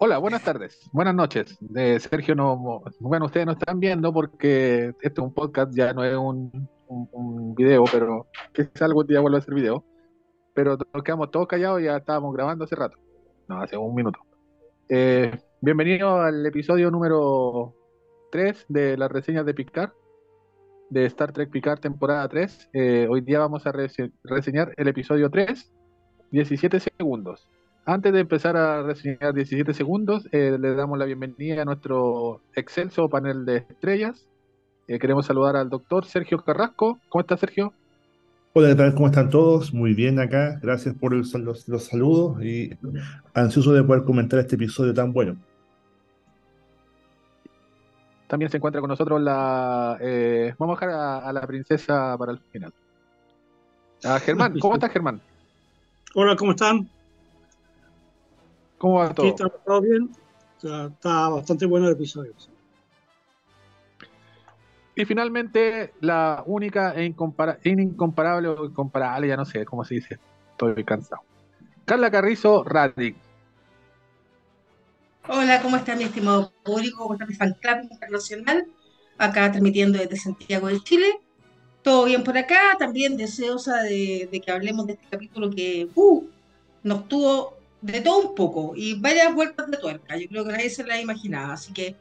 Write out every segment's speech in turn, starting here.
Hola, buenas tardes, buenas noches. De Sergio, no, bueno, ustedes no están viendo porque este es un podcast, ya no es un, un, video, pero quizás algún día vuelva a ser video. Pero nos quedamos todos callados ya estábamos grabando hace rato. No, hace un minuto. Eh, bienvenido al episodio número 3 de las reseñas de Picard, de Star Trek Picard temporada 3. Eh, hoy día vamos a reseñar el episodio 3, 17 segundos. Antes de empezar a reseñar 17 segundos, eh, le damos la bienvenida a nuestro excelso panel de estrellas. Eh, queremos saludar al doctor Sergio Carrasco. ¿Cómo está Sergio? Hola, ¿qué tal? ¿Cómo están todos? Muy bien acá. Gracias por los, saludos y ansioso de poder comentar este episodio tan bueno. También se encuentra con nosotros la... Eh, vamos a dejar a, la princesa para el final. A Germán, ¿cómo estás Germán? Hola, ¿cómo están? ¿Cómo va todo? está todo bien. está bastante bueno el episodio. Y finalmente, la única e incomparable o incomparable, ya no sé cómo se dice, estoy cansado. Carla Carrizo, Radic. Hola, ¿cómo está mi estimado público? ¿Cómo está mi fan club internacional? Acá transmitiendo desde Santiago de Chile. Todo bien por acá, también deseosa de, que hablemos de este capítulo que uh, nos tuvo de todo un poco y varias vueltas de tuerca. Yo creo que nadie se la imaginaba. Así que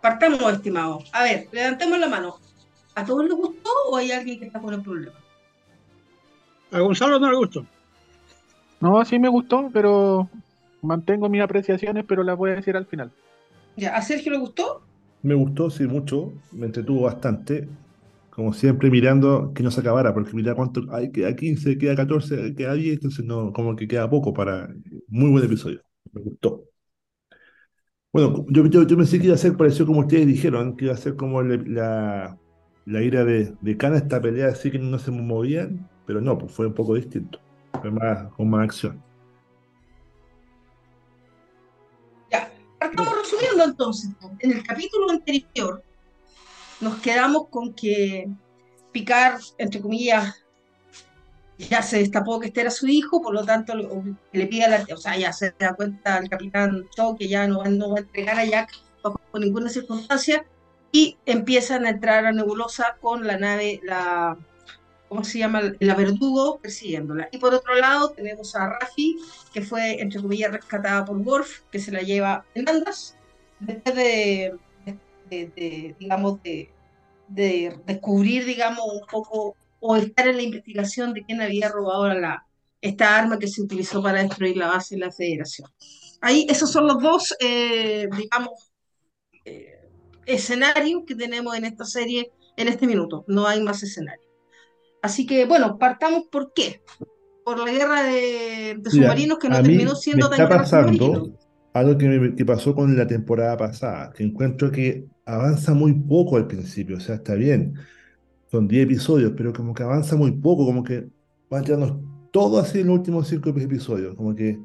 partamos, estimados. A ver, levantemos la mano. ¿A todos les gustó o hay alguien que está con el problema? A Gonzalo no le gustó. No, sí me gustó, pero mantengo mis apreciaciones, pero las voy a decir al final. Ya, ¿a Sergio le gustó? Me gustó, sí, mucho. Me entretuvo bastante como siempre mirando que no se acabara, porque mira cuánto, hay, queda 15, queda 14, queda 10, entonces no, como que queda poco para, muy buen episodio, me gustó. Bueno, yo, yo, yo pensé que iba a ser parecido como ustedes dijeron, que iba a ser como la, la ira de, de Kana, esta pelea así que no se movían, pero no, pues fue un poco distinto, fue más, con más acción. Ya, estamos resumiendo entonces, en el capítulo anterior, nos quedamos con que Picard, entre comillas, ya se destapó que este era su hijo, por lo tanto le pide a la, o sea, ya se da cuenta el capitán Cho que ya no, no va a entregar a Jack bajo ninguna circunstancia y empiezan a entrar a Nebulosa con la nave, la, ¿cómo se llama? La Verdugo persiguiéndola. Y por otro lado tenemos a Rafi, que fue, entre comillas, rescatada por Worf, que se la lleva en andas, después de de, digamos, de, de, descubrir, digamos, un poco o estar en la investigación de quién había robado la, esta arma que se utilizó para destruir la base de la Federación. Ahí, esos son los dos, eh, digamos, eh, escenarios que tenemos en esta serie en este minuto. No hay más escenarios. Así que, bueno, partamos por qué. Por la guerra de, submarinos que no terminó siendo tan pasando algo que, que pasó con la temporada pasada, que encuentro que avanza muy poco al principio, o sea, está bien, son 10 episodios, pero como que avanza muy poco, como que van tirando todo así en los últimos 5 episodios, como que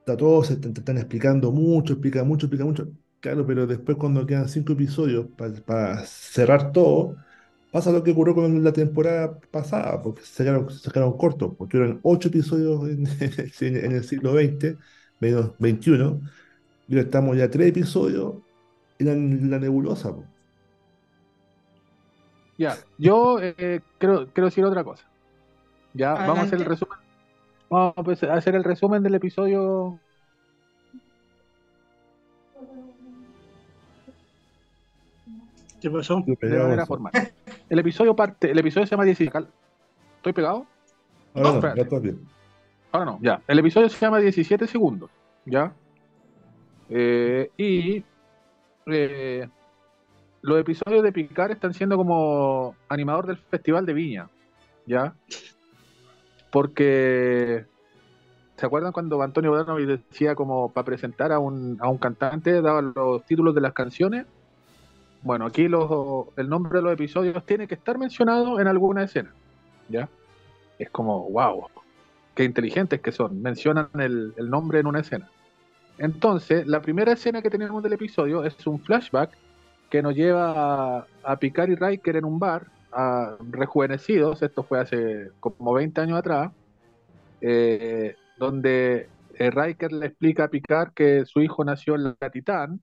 está todo, se están explicando mucho, explica mucho, explica mucho, claro, pero después cuando quedan 5 episodios para cerrar todo, pasa lo que ocurrió con la temporada pasada, porque se sacaron, sacaron cortos, porque eran 8 episodios en, en, el siglo XX, menos 21, y ahora estamos ya 3 episodios la nebulosa. Ya, yo eh, quiero, decir otra cosa. Ya, vamos a hacer el resumen. Vamos a hacer el resumen del episodio. ¿Qué pasó? El episodio parte, el episodio se llama 17. ¿Estoy pegado? Ahora no, ya está bien. Ahora no, ya. El episodio se llama 17 segundos. ¿Ya? Eh, y eh, los episodios de Picard están siendo como animador del Festival de Viña, ¿ya? Porque, ¿se acuerdan cuando Antonio Bodanovich decía como para presentar a un, a un cantante, daba los títulos de las canciones? Bueno, aquí el nombre de los episodios tiene que estar mencionado en alguna escena, ¿ya? Es como, wow, qué inteligentes que son, mencionan el, nombre en una escena. Entonces, la primera escena que tenemos del episodio es un flashback que nos lleva a, Picard y Riker en un bar, a, rejuvenecidos, esto fue hace como 20 años atrás, eh, donde eh, Riker le explica a Picard que su hijo nació en la Titán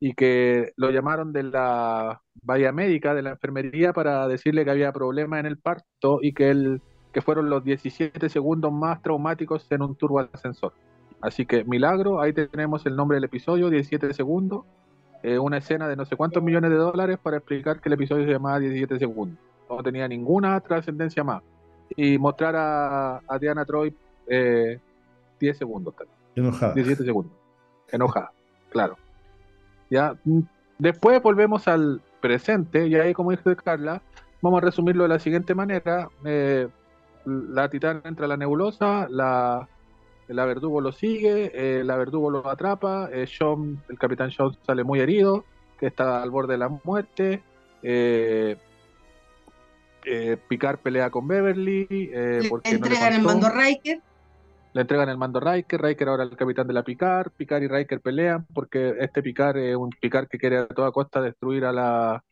y que lo llamaron de la valla médica, de la enfermería, para decirle que había problemas en el parto y que, él, que fueron los 17 segundos más traumáticos en un turbo ascensor. Así que milagro, ahí tenemos el nombre del episodio, 17 segundos, eh, una escena de no sé cuántos millones de dólares para explicar que el episodio se llamaba 17 segundos. No tenía ninguna trascendencia más. Y mostrar a, a Diana Troy eh, 10 segundos. Enojada. 17 segundos. Enojada, claro. Ya, mm, después volvemos al presente y ahí, como dice Carla, vamos a resumirlo de la siguiente manera. Eh, la titán entra a la nebulosa, la, la verdugo lo sigue, eh, la verdugo lo atrapa, eh, el capitán Sean sale muy herido, que está al borde de la muerte. Eh, eh, Picard pelea con Beverly. eh, Le porque no le entregan el mando a Riker. Le entregan el mando a Riker, Riker ahora el capitán de la Picard, Picard y Riker pelean porque este Picard es un Picard que quiere a toda costa destruir a la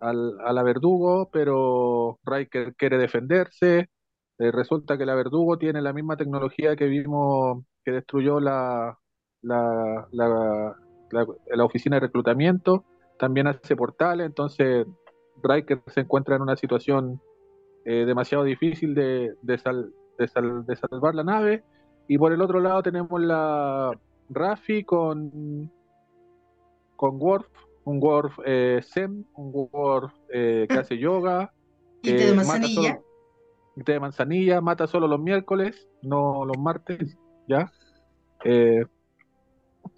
al- a la Verdugo, pero Riker quiere defenderse. Eh, resulta que la Verdugo tiene la misma tecnología que vimos que destruyó la, la, la, la- la oficina de reclutamiento, también hace portales, entonces Riker se encuentra en una situación eh, demasiado difícil de, de, sal- de, sal- de salvar la nave. Y por el otro lado tenemos la Rafi con, con Worf, un Worf eh, Zen, un Worf eh, que hace yoga, Y mata. De manzanilla, mata solo los miércoles, no los martes, ¿ya? Eh,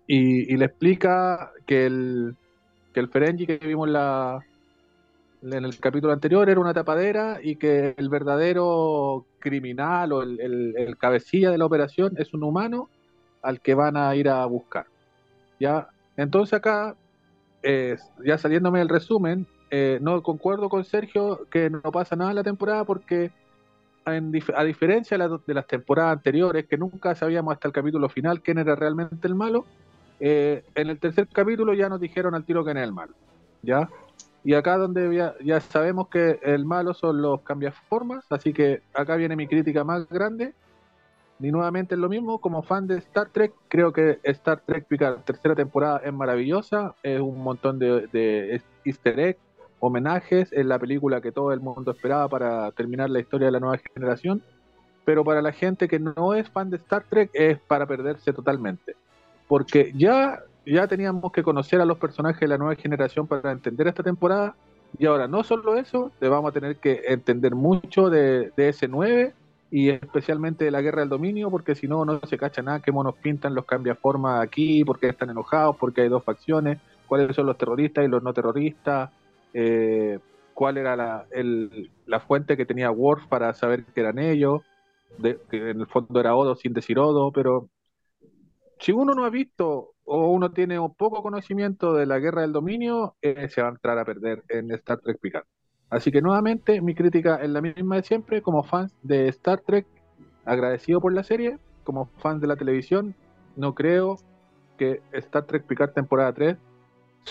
y, le explica que el, que el Ferengi que vimos la, en el capítulo anterior era una tapadera y que el verdadero criminal o el, el- el cabecilla de la operación es un humano al que van a ir a buscar. ¿ya? Entonces acá, eh, ya saliéndome del resumen, eh, no concuerdo con Sergio que no pasa nada en la temporada porque a diferencia de, la- las temporadas anteriores, que nunca sabíamos hasta el capítulo final quién era realmente el malo, eh, en el tercer capítulo ya nos dijeron al tiro quién es el malo. ¿ya? Y acá donde ya, sabemos que el malo son los cambiaformas, así que acá viene mi crítica más grande. Y nuevamente es lo mismo, como fan de Star Trek, creo que Star Trek Picard, tercera temporada, es maravillosa, es un montón de, de easter egg, homenajes, es la película que todo el mundo esperaba para terminar la historia de la nueva generación, pero para la gente que no es fan de Star Trek es para perderse totalmente, porque ya, ya teníamos que conocer a los personajes de la nueva generación para entender esta temporada, y ahora no solo eso, le vamos a tener que entender mucho de, de S9 y especialmente de la guerra del dominio, porque si no, no se cacha nada, qué monos pintan los cambiaformas aquí, por qué están enojados, porque hay dos facciones, cuáles son los terroristas y los no terroristas, eh, cuál era la, fuente que tenía Worf para saber que eran ellos, que en el fondo era Odo sin decir Odo, pero si uno no ha visto o uno tiene un poco conocimiento de la guerra del dominio, eh, se va a entrar a perder en Star Trek Picard. Así que nuevamente mi crítica es la misma de siempre, como fans de Star Trek, agradecido por la serie, como fans de la televisión, no creo que Star Trek Picard temporada 3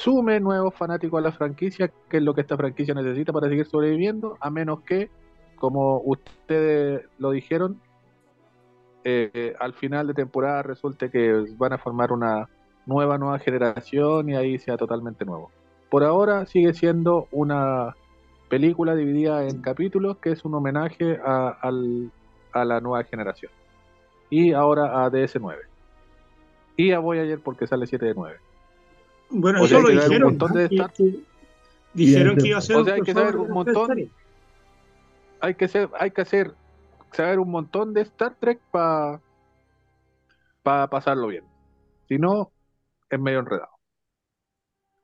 sume nuevos fanáticos a la franquicia, que es lo que esta franquicia necesita para seguir sobreviviendo, a menos que, como ustedes lo dijeron, eh, eh, al final de temporada resulte que van a formar una nueva, nueva generación y ahí sea totalmente nuevo. Por ahora sigue siendo una película dividida en capítulos que es un homenaje a, al- a la nueva generación. Y ahora a DS9. Y a Voyager porque sale 7 de 9. Bueno, O eso lo dijeron. montón de ¿no? Que- dijeron que iba a ser o sea, hay que saber crossover un montón. Hay que ser, hay que hacer, saber un montón de Star Trek para pasarlo bien. Si no, es medio enredado.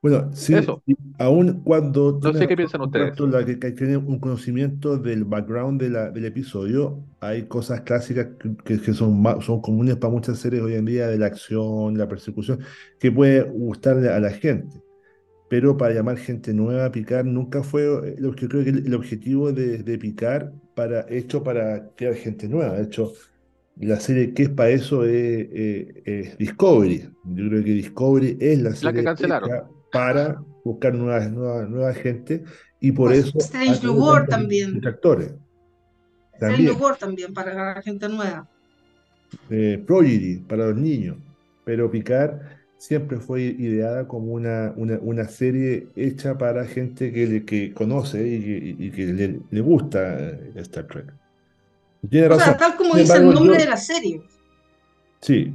Bueno, sí, Eso. aún cuando No sé qué piensan ustedes. la que, que tiene un conocimiento del background de la- del episodio, hay cosas clásicas que, son, son comunes para muchas series hoy en día, de la acción, la persecución, que puede gustarle a la gente. Pero para llamar gente nueva a Picar nunca fue, eh, lo que creo que el, el objetivo de, de Picar para, hecho para crear gente nueva. De hecho, la serie que es para eso es, eh, es Discovery. Yo creo que Discovery es la La serie que cancelaron. Para buscar nuevas, nuevas, nueva gente y por Pues, eso New World tantos también. detractores. Strange También. New World también para agarrar gente nueva. eh, Prodigy para los niños, pero Picard siempre fue ideada como una, una, una serie hecha para gente que, le- que conoce y que, y que le, le gusta eh, Star Trek. Tiene O sea, tal como Sin dice el nombre yo- de la serie. Sí,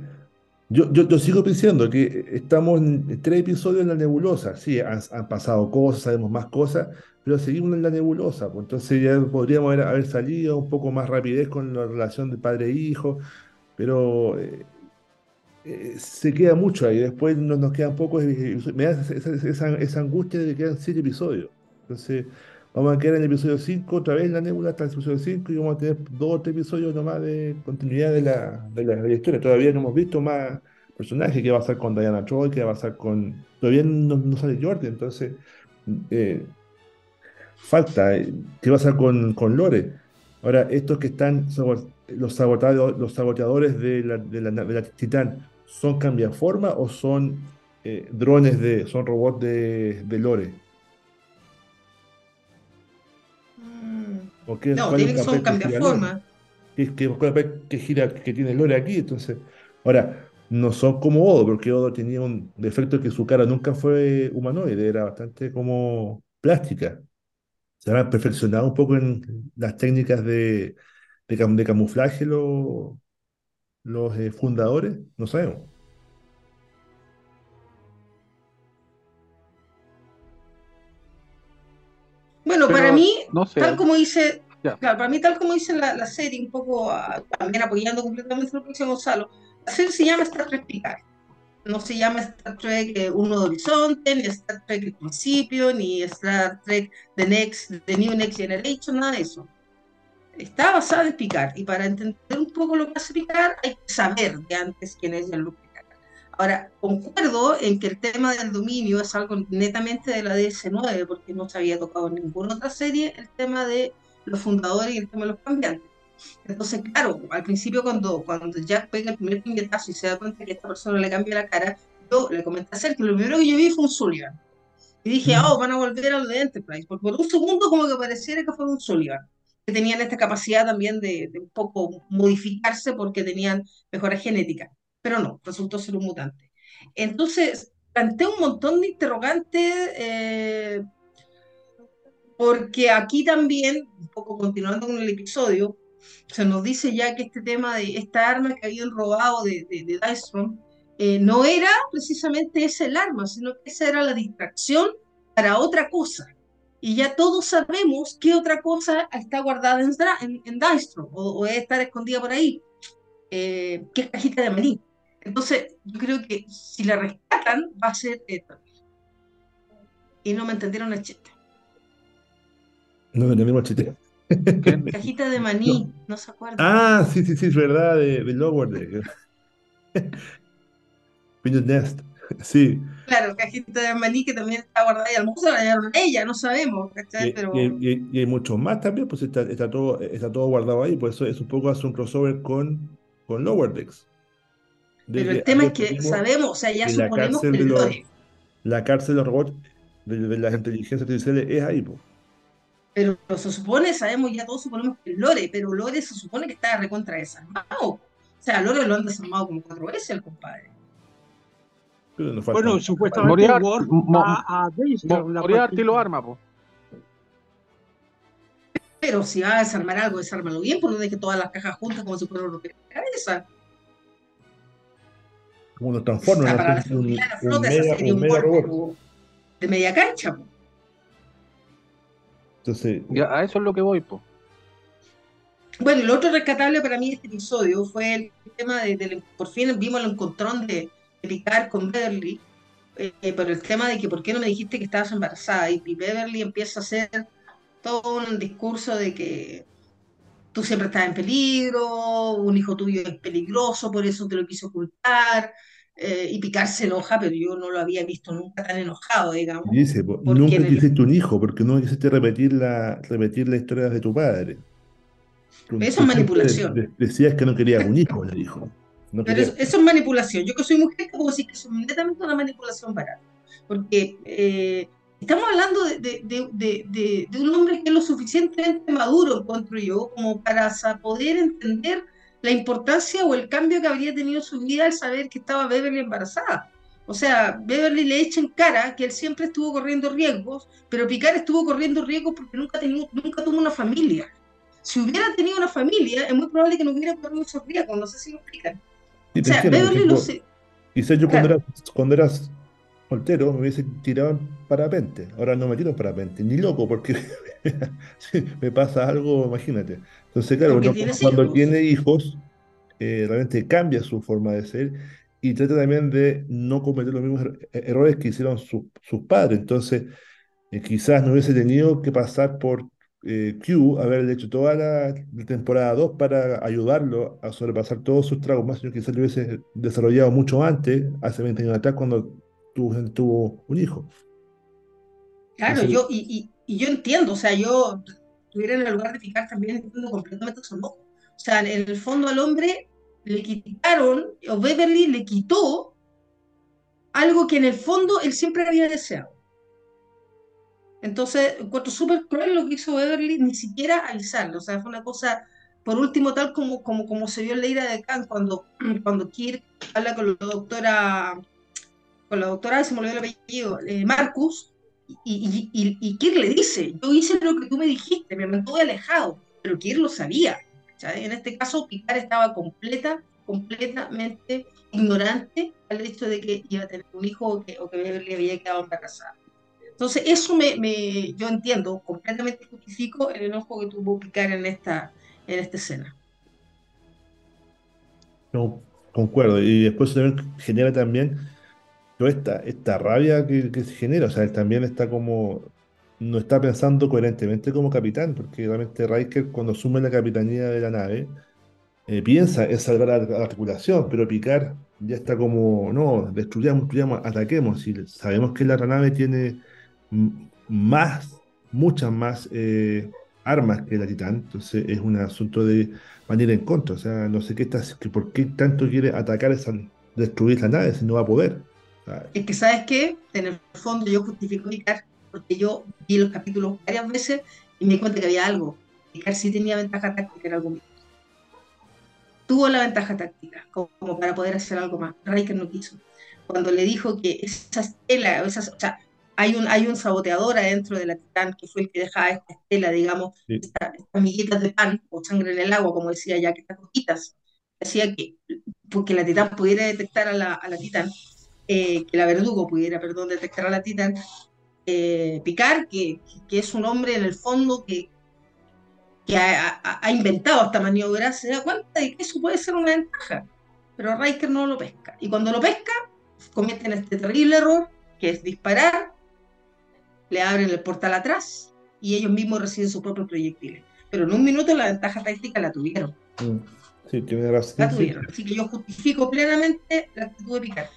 yo, yo, yo sigo pensando que estamos en tres episodios en la nebulosa. Sí, han, pasado cosas, sabemos más cosas, pero seguimos en la nebulosa. Pues entonces ya podríamos haber, salido un poco más rapidez con la relación de padre e hijo, pero eh, eh, se queda mucho ahí. Después no, nos quedan pocos. Me da esa- esa angustia de que quedan siete episodios. Entonces, vamos a quedar en el episodio 5 otra vez la nebula hasta el episodio 5 y vamos a tener dos o tres episodios nomás de continuidad de la, de la, historia. Todavía no hemos visto más personajes. ¿Qué va a pasar con Diana Troy? ¿Qué va a pasar con.? Todavía no, sale Jordi, entonces. eh, falta. eh, ¿Qué va a pasar con, con Lore? Ahora, estos que están, los, sabotados, los saboteadores de la, de la, de la Titán, ¿son cambiaforma o son eh, drones de, son robots de, de Lore? Mm, ¿O qué- No, tiene que ser un cambiaforma. ¿Qué, qué, que gira, que tiene Lore aquí? Entonces, ahora, no son como Odo, porque Odo tenía un defecto que su cara nunca fue humanoide, era bastante como plástica. Se han perfeccionado un poco en las técnicas de, de, cam- de camuflaje los, los eh, fundadores, no sabemos. Bueno, Pero, para mí, no sé. tal como dice, claro, para mí tal como dice la, la serie, un poco ah, también apoyando completamente lo que dice Gonzalo, la serie se llama Star Trek Picard. No se llama Star Trek eh, Uno de Horizonte, ni Star Trek El Principio, ni Star Trek The Next, The New Next Generation, nada de eso. Está basada en Picard, y para entender un poco lo que hace Picard, hay que saber de antes quién es Jean-Luc. Ahora, concuerdo en que el tema del dominio es algo netamente de la DS9, porque no se había tocado en ninguna otra serie el tema de los fundadores y el tema de los cambiantes. Entonces, claro, al principio cuando, cuando Jack pega el primer puñetazo y se da cuenta que esta persona le cambia la cara, yo le comenté a Sergio, lo primero que yo vi fue un Sullivan. Y dije, oh, van a volver a lo de Enterprise, porque por un segundo como que pareciera que fue un Sullivan, que tenían esta capacidad también de, de un poco modificarse porque tenían mejoras genéticas, pero no, resultó ser un mutante. Entonces, planteé un montón de interrogantes, eh, porque aquí también, un poco continuando con el episodio, se nos dice ya que este tema de esta arma que habían robado de, de, Dystron, eh, no era precisamente ese el arma, sino que esa era la distracción para otra cosa. Y ya todos sabemos qué otra cosa está guardada en, en, en Dystron, o, o debe escondida por ahí, eh, cajita de maní. Entonces, yo creo que si la rescatan, va a ser esto. Y no me entendieron el chiste. No tenemos chiste. ¿Quién? Cajita de maní, no se acuerdan. Ah, sí, sí, sí, es verdad, de, de Lower Deck. Peanut Nest, sí. Claro, cajita de maní que también está guardada y a lo mejor se la llevaron a ella, no sabemos, ¿cachai? Y, Pero y- y- y hay muchos más también, pues está, está todo, está todo guardado ahí, por eso es un poco hace un crossover con, con Lower Decks. De Pero el que tema es que sabemos, o sea, ya suponemos que de lore, La cárcel de los robots de, de las inteligencias artificiales es ahí, pues. pero se supone, sabemos, ya todos suponemos que el lore, pero lore se supone que está recontra desarmado. O sea, lore lo han desarmado como cuatro veces el compadre. Bueno, supuestamente Moriarty- Worf Mo- va a la Moriarty lo arma, po. Pero si va a desarmar algo, desármalo bien, por no deje todas las cajas juntas como si fuera una cabeza. Como nos O transforma sea, para un, de mega, un mega robot. media cancha. po. Entonces, Ya, a eso es lo que voy, po. Bueno, lo otro rescatable para mí de este episodio fue el tema de, por fin vimos el encontrón de, de Picard con Beverly, eh, pero el tema de que por qué no me dijiste que estabas embarazada y, y Beverly empieza a hacer todo un discurso de que tú siempre estás en peligro, un hijo tuyo es peligroso, por eso te lo quise ocultar, eh, y Picard se enoja, pero yo no lo había visto nunca tan enojado, digamos. dice, nunca el- quisiste un hijo, porque no quisiste repetir la, repetir la historia de tu padre. Tú- Eso es manipulación. de- decías que no querías un hijo, le dijo. No Pero eso, eso es manipulación. Yo que soy mujer, puedo decir que es netamente una manipulación barata. Porque eh, estamos hablando de, de- de- de- un hombre que es lo suficientemente maduro, encuentro yo, como para poder entender la importancia o el cambio que habría tenido su vida al saber que estaba Beverly embarazada. O sea, Beverly le echa en cara que él siempre estuvo corriendo riesgos, pero Picard estuvo corriendo riesgos porque nunca, tenido, nunca tuvo una familia. Si hubiera tenido una familia, es muy probable que no hubiera corrido esos riesgos, no sé si lo explican. Sí, O sea, entiendo, Beverly lo quizás yo cuando Claro. eras, cuando eras soltero me hubiese tirado en parapente. Ahora no me tiro en parapente, ni loco, porque si me pasa algo, imagínate. Entonces, claro, uno cuando hijos. tiene hijos, eh, realmente cambia su forma de ser y trata también de no cometer los mismos er- errores que hicieron su- sus padres. Entonces, eh, quizás no hubiese tenido que pasar por eh, Q, haberle hecho toda la, temporada 2 para ayudarlo a sobrepasar todos sus traumas, sino quizás lo hubiese desarrollado mucho antes, hace 20 años atrás, cuando tuvo, tuvo un hijo. Claro, Entonces, yo, y, y, y yo entiendo, o sea, yo estuviera en el lugar de Picard también entiendo completamente su enojo. O sea, en el fondo al hombre le quitaron, o Beverly le quitó algo que en el fondo él siempre había deseado. Entonces, encuentro súper cruel lo que hizo Beverly, ni siquiera avisarle. O sea, fue una cosa, por último, tal como, como, como se vio en la ira de Khan cuando, cuando Kirk habla con la doctora, con la doctora, se me olvidó el apellido, eh, Marcus, y, y, Kirk le dice, yo hice lo que tú me dijiste, me mantuve alejado, pero Kirk lo sabía. ¿sabes? En este caso, Picard estaba completa, completamente ignorante al hecho de que iba a tener un hijo o que, o que Beverly había quedado embarazada. Entonces, eso me, yo entiendo, completamente justifico el enojo que tuvo Picard en esta, en esta escena. no, concuerdo. Y después genera también toda esta, esta rabia que, se genera. O sea, él también está como, no está pensando coherentemente como capitán, porque realmente Riker cuando asume la capitanía de la nave, eh, piensa en salvar la, a la tripulación, pero Picard ya está como, no, destruyamos, ataquemos. Y sabemos que la nave tiene más, muchas más eh, armas que la Titán, entonces es un asunto de venir en contra. O sea, no sé qué está, que por qué tanto quiere atacar esa, destruir la nave si no va a poder. Es que, ¿sabes qué? En el fondo yo justifico a Picard porque yo vi los capítulos varias veces y me di cuenta que había algo. Picard sí tenía ventaja táctica en algún momento. Tuvo la ventaja táctica como, para poder hacer algo más. Riker no quiso. Cuando le dijo que esa estela, esas, o sea, hay un, hay un saboteador adentro de la Titán que fue el que dejaba esta estela, digamos, sí, esta- estas miguitas de pan o sangre en el agua, como decía ya, que estas gotitas, hacía que, porque la Titán pudiera detectar a la, a la Titán, eh, que la verdugo pudiera, perdón, detectar a la Titán, eh, Picard, que, que es un hombre en el fondo que, que ha, ha- ha inventado esta maniobra, se da cuenta de que eso puede ser una ventaja, pero Riker no lo pesca. Y cuando lo pesca, cometen este terrible error, que es disparar, le abren el portal atrás y ellos mismos reciben sus propios proyectiles. Pero en un minuto la ventaja táctica la tuvieron, mm, sí, tiene razón. la tuvieron. Así que yo justifico plenamente la actitud de Picard.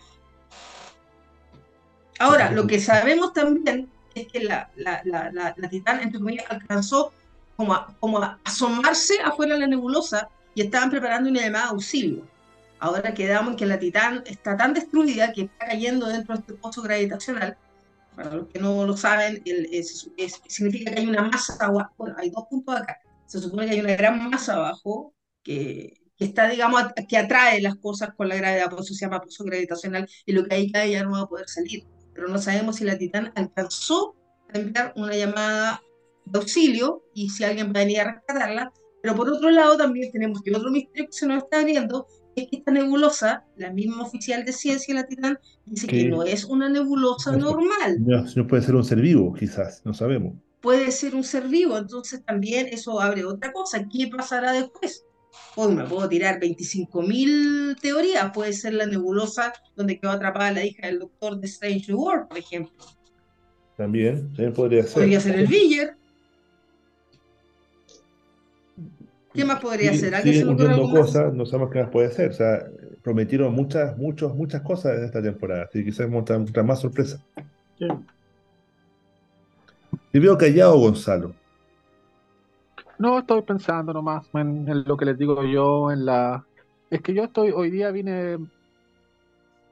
Ahora, lo que sabemos también es que la, la, la, la, la Titán, entre comillas, alcanzó como a, como a asomarse afuera de la nebulosa y estaban preparando una llamada de auxilio. Ahora quedamos en que la Titán está tan destruida que está cayendo dentro de este pozo gravitacional. Para los que no lo saben, el- es- es- significa que hay una masa abajo. Bueno, hay dos puntos acá. Se supone que hay una gran masa abajo que, que está, digamos, at- que atrae las cosas con la gravedad, por eso se llama pozo gravitacional, y lo que ahí cae ya no va a poder salir. Pero no sabemos si la Titán alcanzó a enviar una llamada de auxilio y si alguien va a venir a rescatarla. Pero por otro lado, también tenemos que otro misterio que se nos está abriendo es que esta nebulosa, la misma oficial de ciencia, la Titán, dice que Que no es una nebulosa normal, no, no puede ser un ser vivo, quizás, no sabemos. puede ser un ser vivo, entonces también eso abre otra cosa. ¿Qué pasará después? Hoy me puedo tirar 25.000 teorías. Puede ser la nebulosa donde quedó atrapada la hija del doctor de Strange World, por ejemplo. También, también podría ser. Podría ser el Villar. ¿Qué más podría Sí, ser? ¿A qué se ocurre cosas, no sabemos qué más puede ser. O sea, prometieron muchas, muchos, muchas cosas en esta temporada. Así que quizás muestra más sorpresas. Sí. Te veo callado, Gonzalo. No, estoy pensando nomás en, lo que les digo yo, en la... Es que yo estoy, hoy día vine,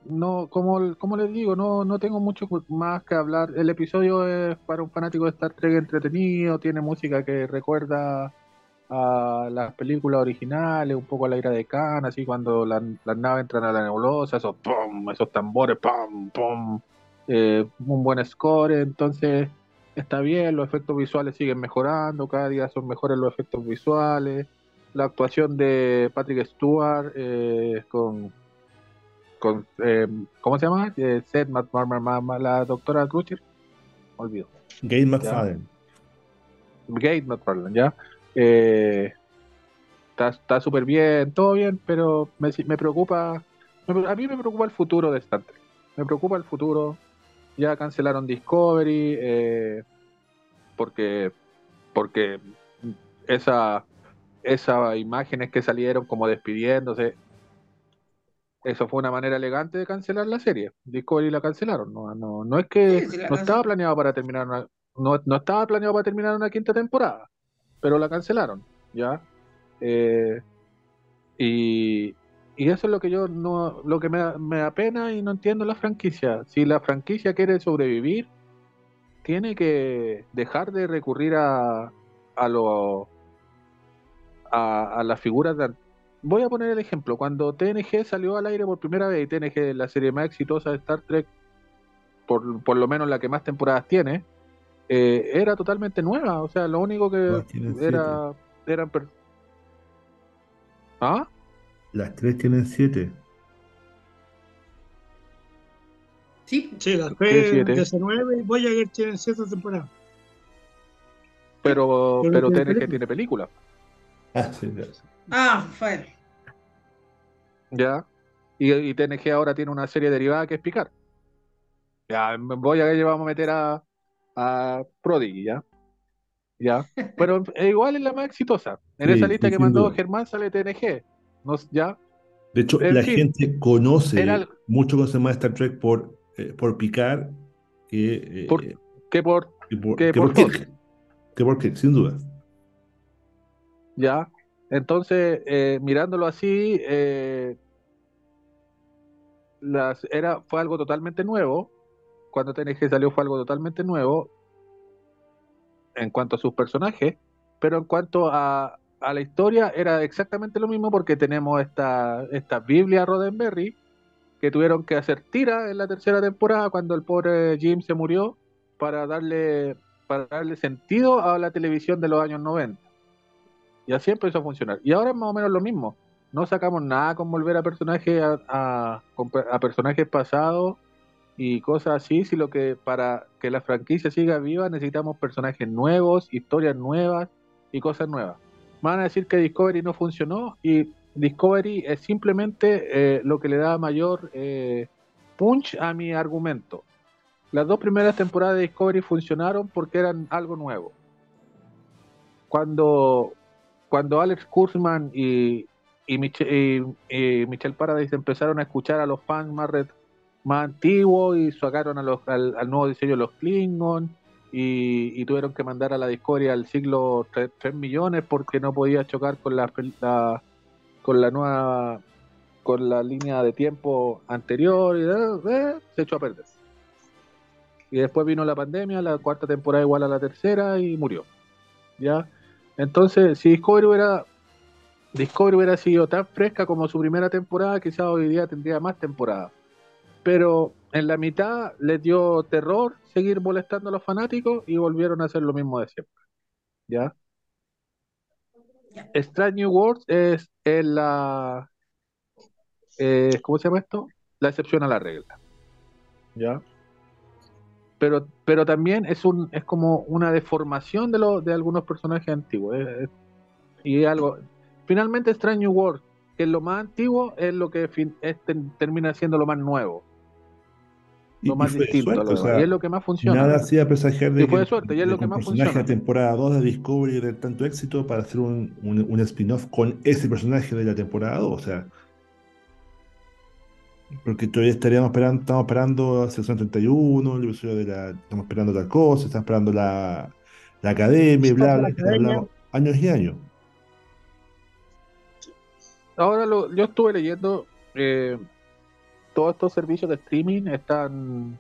no, como, como les digo, no, no tengo mucho más que hablar. El episodio es para un fanático de Star Trek entretenido, tiene música que recuerda a las películas originales, un poco a la ira de Khan, así cuando la- las naves entran a la nebulosa, esos pum, esos tambores, pum, pum, eh, un buen score, entonces está bien, los efectos visuales siguen mejorando, cada día son mejores los efectos visuales, la actuación de Patrick Stewart eh, con, con eh, ¿cómo se llama? Eh, Seth Mac- Mar- Mar- Mar- Mar- la doctora Crutcher, olvido. Gabe McFadden. Gate McFarlane, ¿ya? Eh, está está súper bien, todo bien, pero me, me preocupa, a mí me preocupa el futuro de Star Trek. Me preocupa el futuro. Ya cancelaron Discovery, eh, porque, porque esa, esas imágenes que salieron como despidiéndose, eso fue una manera elegante de cancelar la serie. Discovery la cancelaron, no, no, no es que Sí, no estaba planeado para terminar una, no, no estaba planeado para terminar una quinta temporada, pero la cancelaron, ¿ya? Eh, y, y eso es lo que yo no, lo que me, da- me da pena y no entiendo la franquicia. Si la franquicia quiere sobrevivir, tiene que dejar de recurrir a, a lo a, a las figuras de... Voy a poner el ejemplo, cuando TNG salió al aire por primera vez y TNG, la serie más exitosa de Star Trek, por, por lo menos la que más temporadas tiene, eh, era totalmente nueva, o sea, lo único que era... eran per- ¿Ah? Las tres tienen siete. Sí, Sí, las ¿Qué tres, siete? DC9 y Voyager tienen siete temporadas. Pero, Pero pero tiene TNG película. tiene película, Ah, sí, ya sé. ah, bueno. ¿ya? Y, y TNG ahora tiene una serie derivada que es Picard. Ya, voy a vamos a meter a, a Prodigy, ¿ya? ¿Ya? Pero eh, igual es la más exitosa. En Sí, esa lista sí, que mandó duda. Germán sale TNG. ¿No? ¿Ya? De hecho, En la fin, gente conoce era mucho conoce más Star Trek por, eh, por Picard que, eh, Por- que por, que por, que por por Fox. Kirk. Que por Kirk, sin duda. ¿ya? Entonces, eh, mirándolo así, eh, las, era, fue algo totalmente nuevo. Cuando TNG salió fue algo totalmente nuevo en cuanto a sus personajes, pero en cuanto a, a la historia era exactamente lo mismo porque tenemos esta, esta Biblia Roddenberry que tuvieron que hacer tira en la tercera temporada cuando el pobre Jim se murió para darle, para darle sentido a la televisión de los años 90. Y así empezó a funcionar. Y ahora es más o menos lo mismo. No sacamos nada con volver a personajes a, a- a personajes pasados y cosas así, sino que para que la franquicia siga viva necesitamos personajes nuevos, historias nuevas y cosas nuevas. Van a decir que Discovery no funcionó y Discovery es simplemente eh, lo que le da mayor eh, punch a mi argumento. Las dos primeras temporadas de Discovery funcionaron porque eran algo nuevo. Cuando, cuando Alex Kurzman y, y, Mich- y- y Michelle Paradise empezaron a escuchar a los fans más, más antiguos y sacaron a los, al, al nuevo diseño de los Klingon y, tuvieron que mandar a la Discovery al siglo 3, millones porque no podía chocar con la, la- con la nueva con la línea de tiempo anterior y eh, eh, se echó a perder. Y después vino la pandemia, la cuarta temporada igual a la tercera y murió. ¿Ya? Entonces, si Discovery hubiera Discovery hubiera sido tan fresca como su primera temporada, quizás hoy día tendría más temporadas. Pero en la mitad les dio terror seguir molestando a los fanáticos y volvieron a hacer lo mismo de siempre. ¿Ya? Strange New Worlds es, la. eh, ¿Cómo se llama esto? La excepción a la regla. ¿Ya? Pero, pero también es un es como una deformación de, lo, de algunos personajes antiguos. es- es- y algo. Finalmente, Strange New Worlds, que es lo más antiguo, es lo que fin- es- termina siendo lo más nuevo, lo y más distinto suerte, o sea, y es lo que más funciona. nada hacía presagiar de Y fue que, de suerte, y es de lo que más personaje funciona. de temporada 2 de Discovery de tanto éxito para hacer un, un, un spin-off con ese personaje de la temporada 2. O sea, porque todavía estaríamos esperando, estamos esperando a Sección 31, el episodio de la, estamos esperando tal cosa, estamos esperando la, la academia, y bla, bla, La que academia. hablamos años y años. Ahora lo, yo estuve leyendo, eh, todos estos servicios de streaming están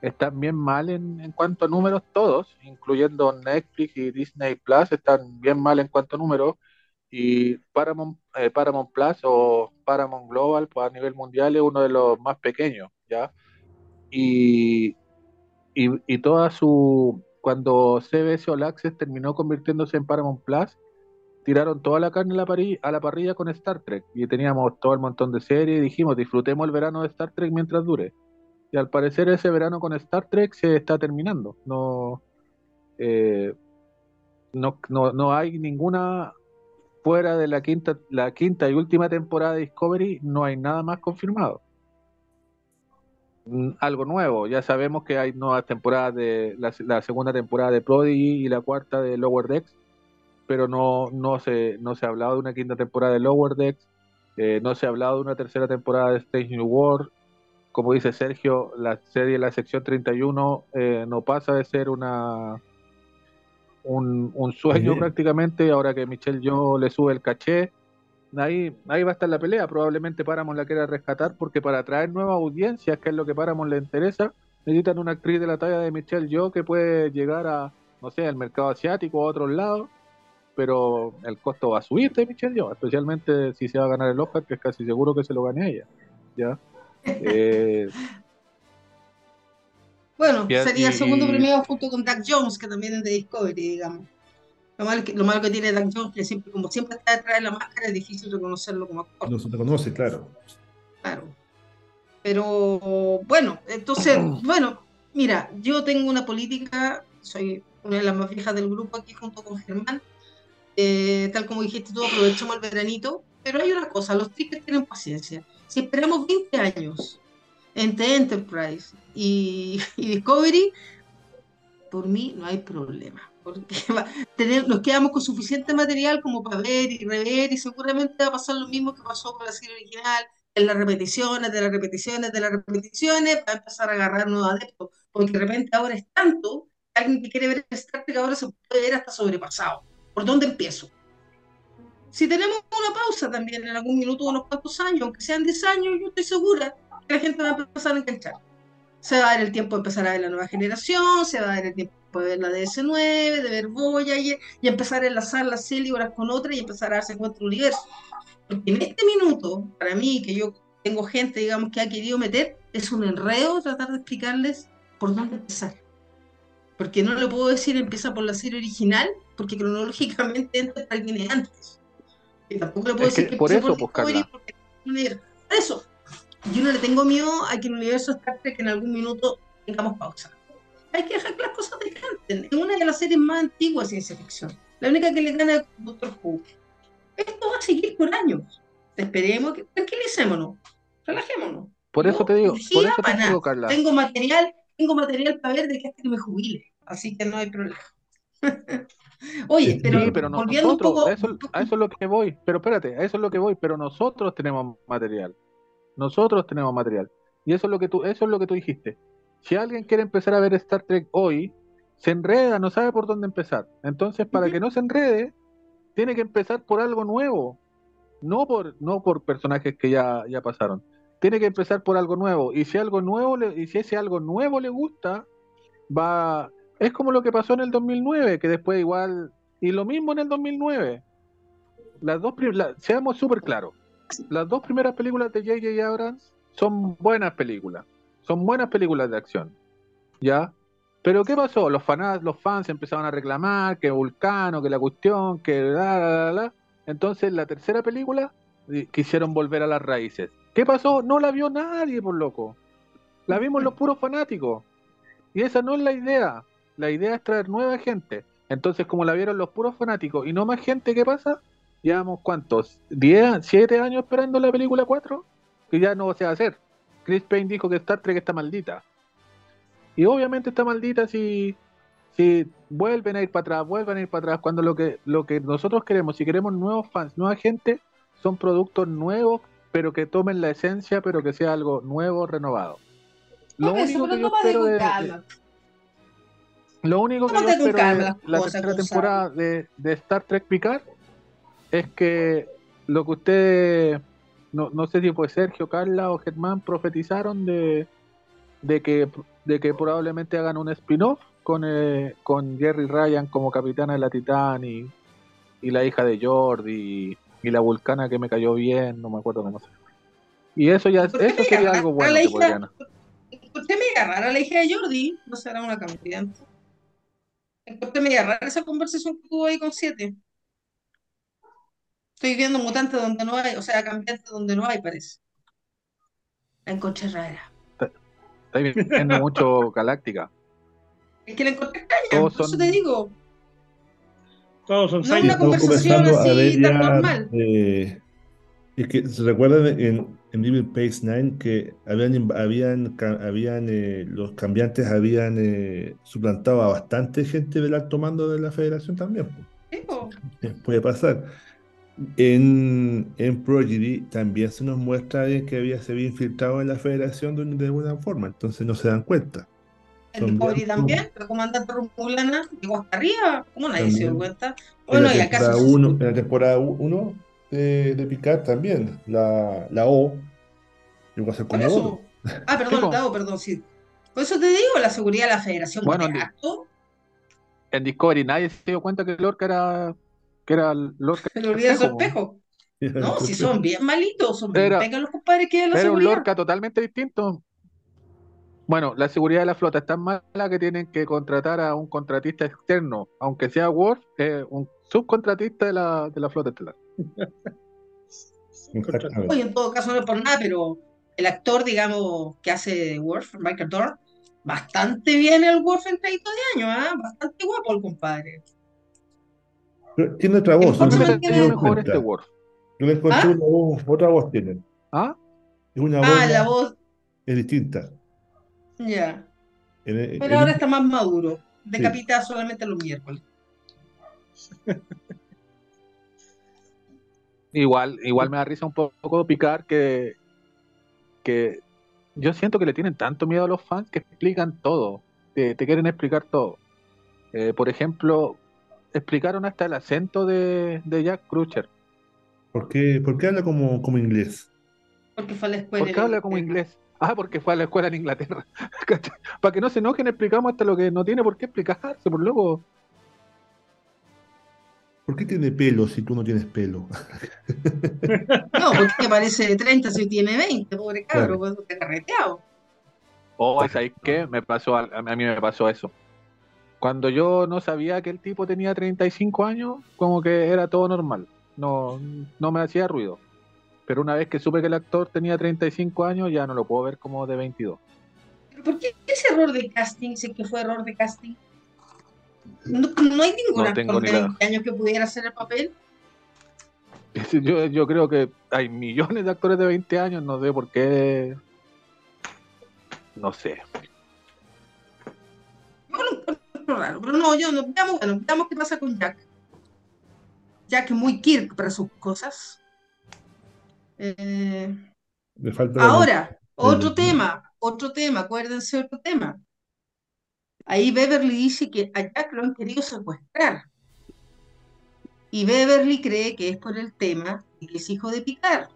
están bien mal en, cuanto a números todos, incluyendo Netflix y Disney Plus, están bien mal en cuanto a números. Y Paramount, eh, Paramount Plus o Paramount Global pues, a nivel mundial es uno de los más pequeños, ¿ya? Y, y, y toda su... Cuando CBS All Access terminó convirtiéndose en Paramount Plus, tiraron toda la carne a la, parrilla, con Star Trek y teníamos todo el montón de series y dijimos disfrutemos el verano de Star Trek mientras dure. Y al parecer ese verano con Star Trek se está terminando. No, eh, no, no, no hay ninguna fuera de la quinta, la quinta y última temporada de Discovery, no hay nada más confirmado. Mm, Algo nuevo, ya sabemos que hay nuevas temporadas de la, la segunda temporada de Prodigy y la cuarta de Lower Decks, pero no, no, se, no se ha hablado de una quinta temporada de Lower Decks, eh, no se ha hablado de una tercera temporada de Strange New World. Como dice Sergio, la serie La Sección 31 eh, no pasa de ser una un, un sueño prácticamente, ahora que Michelle yo le sube el caché. Ahí, ahí va a estar la pelea, probablemente Paramount la quiera rescatar porque para atraer nuevas audiencias, que es lo que Paramount le interesa, necesitan una actriz de la talla de Michelle Yo que puede llegar a, no sé, al mercado asiático o a otros lados, pero el costo va a subir de Michelle Yo, especialmente si se va a ganar el Oscar, que es casi seguro que se lo gane ella. ¿ya? Eh, Bueno, Y- sería y- segundo y- premiado junto con Doug Jones, que también es de Discovery, digamos. Lo malo que, lo malo que tiene Doug Jones, que siempre, como siempre está detrás de la máscara, es difícil reconocerlo como actor. No se reconoce, claro. Claro. Pero bueno, entonces, bueno, mira, yo tengo una política, soy una de las más viejas del grupo aquí junto con Germán. Eh, tal como dijiste tú, aprovechamos el veranito. Pero hay una cosa, los trickers tienen paciencia. Si esperamos 20 años entre Enterprise y, y Discovery, por mí no hay problema. Porque va- tener, nos quedamos con suficiente material como para ver y rever y seguramente va a pasar lo mismo que pasó con la serie original, en las repeticiones, de las repeticiones, de las repeticiones, va a empezar a agarrar nuevos adeptos, porque de repente ahora es tanto, alguien que quiere ver Star Trek ahora se puede ver hasta sobrepasado. ¿Por dónde empiezo? Si tenemos una pausa también en algún minuto, unos cuantos años, aunque sean 10 años, yo estoy segura que la gente va a empezar a enganchar. Se va a dar el tiempo de empezar a ver la nueva generación, se va a dar el tiempo de ver la DS9, de ver Voyager, y empezar a enlazar las unas con otras y empezar a darse cuenta del universo. Porque en este minuto, para mí, que yo tengo gente, digamos, que ha querido meter, es un enredo tratar de explicarles por dónde empezar. Porque no le puedo decir empieza por la serie original, porque cronológicamente Enterprise viene antes. Y tampoco le puedo Es que decir que por empiece eso, por pues, Discovery, Carla. porque. Por eso, yo no le tengo miedo a que el universo Star Trek en algún minuto tengamos pausa. Hay que dejar que las cosas descanten. Es una de las series más antiguas de ciencia ficción. La única que le gana es Doctor Who. Esto va a seguir por años. Esperemos que tranquilicémonos, relajémonos. por eso te digo, por eso te digo. Carla. Tengo material, tengo material para ver de que hasta que me jubile. Así que no hay problema. Oye, pero, Sí, pero volviendo un nosotros, poco, a, eso, a eso es lo que voy, pero espérate, a eso es lo que voy, pero nosotros tenemos material. Nosotros tenemos material. Y eso es lo que tú, eso es lo que tú dijiste. Si alguien quiere empezar a ver Star Trek hoy, se enreda, no sabe por dónde empezar. Entonces, para que no se enrede, tiene que empezar por algo nuevo. No por, no por personajes que ya, ya pasaron. Tiene que empezar por algo nuevo. Y si algo nuevo le, y si ese algo nuevo le gusta, va. Es como lo que pasó en el 2009, que después igual. Y lo mismo en el 2009. Las dos la- seamos súper claros. Las dos primeras películas de J.J. Abrams son buenas películas. Son buenas películas de acción. ¿Ya? Pero ¿qué pasó? Los, fanas, los fans empezaron a reclamar que Vulcano, que la cuestión, que la, la, la, la. Entonces, la tercera película quisieron volver a las raíces. ¿Qué pasó? No la vio nadie, por loco. La vimos los puros fanáticos. Y esa no es la idea. La idea es traer nueva gente. Entonces, como la vieron los puros fanáticos y no más gente, ¿qué pasa? Llevamos cuántos? ¿10, 7 años esperando la película 4? Que ya no se va a hacer. Chris Payne dijo que Star Trek está maldita. Y obviamente está maldita si, si vuelven a ir para atrás, vuelven a ir para atrás, cuando lo que, lo que nosotros queremos, si queremos nuevos fans, nueva gente, son productos nuevos, pero que tomen la esencia, pero que sea algo nuevo, renovado. Lo único que yo espero de. Lo único que yo espero de la tercera temporada de, de Star Trek Picard es que lo que ustedes, no, no sé si fue Sergio, Carla o Germán, profetizaron de, de que de que probablemente hagan un spin-off con, eh, con Jerry Ryan como capitana de la Titán y, y la hija de Jordi y, la vulcana que me cayó bien, no me acuerdo cómo se llama. Y eso ya ¿Por qué eso me sería agarra- algo bueno que. Encontré media rara la hija de Jordi, no será una campeona. Encontré media rara esa conversación que tuvo ahí con Siete. Estoy viendo mutantes donde no hay, o sea, cambiantes donde no hay, parece. La encontré rara. Estoy viendo mucho Galáctica. Es que la encontré extraña, Todos por eso son- te digo. Todos son No, Saiyans. una conversación así tan normal. eh, es que se recuerdan en, en Devil Space 9 que habían, habían, habían eh, los cambiantes habían eh, suplantado a bastante gente del alto mando de la federación también. Eh, Puede pasar. En, en Prodigy también se nos muestra que había, se había infiltrado en la federación de, de alguna forma, entonces no se dan cuenta. El bien- también, el comandante Romulana llegó hasta arriba. ¿Cómo nadie se dio cuenta? En Bueno, la y temporada 1 en la temporada 1 de, de Picard también, la, la O llegó a ser Comodoro. eso. Ah, perdón, Sí, po. Tavo, perdón, sí. Por eso te digo, la seguridad de la federación Bueno, di- harto. En Discovery nadie se dio cuenta que Lorca era que era Lorca Se le olvida su espejo. No, si son bien malitos, son bien Era- los compadres que de la Era un seguridad. Lorca totalmente distinto. Bueno, la seguridad de la flota es tan mala que tienen que contratar a un contratista externo, aunque sea Worf, eh, un subcontratista de la, de la flota estelar. Exactamente. En todo caso no es por nada, pero el actor, digamos, que hace Worf, Michael Dorn, bastante bien el Worf en traído de años, ¿ah? Bastante guapo el compadre. Pero tiene otra voz, ¿Por no tiene mejor cuenta. este Worf. Yo le encontré ¿Ah? una voz, otra voz tienen. ¿Ah? Es una Ah, voz la voz, es distinta. ya. Pero en- ahora está más maduro. Decapita solamente los miércoles. Igual, igual me da risa un poco picar que, que yo siento que le tienen tanto miedo a los fans que explican todo, te, te quieren explicar todo. Eh, por ejemplo, explicaron hasta el acento de, de Jack Crusher. ¿Por qué, por qué habla como, como inglés? Porque fue a la escuela. ¿Por qué en habla como Inglaterra. inglés? Ah, porque fue a la escuela en Inglaterra. Para que no se enojen, explicamos hasta lo que no tiene por qué explicarse, por loco. ¿Por qué tiene pelo si tú no tienes pelo? No, porque parece de 30 si tiene 20, pobre cabro, Claro. pues carreteado. Oh, ¿sabéis qué? Me pasó, al- a mí me pasó eso. Cuando yo no sabía que el tipo tenía 35 años, como que era todo normal. No, no me hacía ruido. Pero una vez que supe que el actor tenía 35 años, ya no lo puedo ver como de 22. ¿Pero por qué ese error de casting? Si es que fue error de casting. No, no hay ningún No tengo de idea. 20 años que pudiera hacer el papel. Yo, yo creo que hay millones de actores de 20 años, no sé por qué. No sé. Encuentro raro, pero no, yo no. Veamos, bueno, veamos qué pasa con Jack. Jack es muy Kirk para sus cosas. Eh, falta Ahora, otro tema, otro tema, acuérdense otro tema. Ahí Beverly dice que a Jack lo han querido secuestrar. Y Beverly cree que es por el tema de que es hijo de Picard.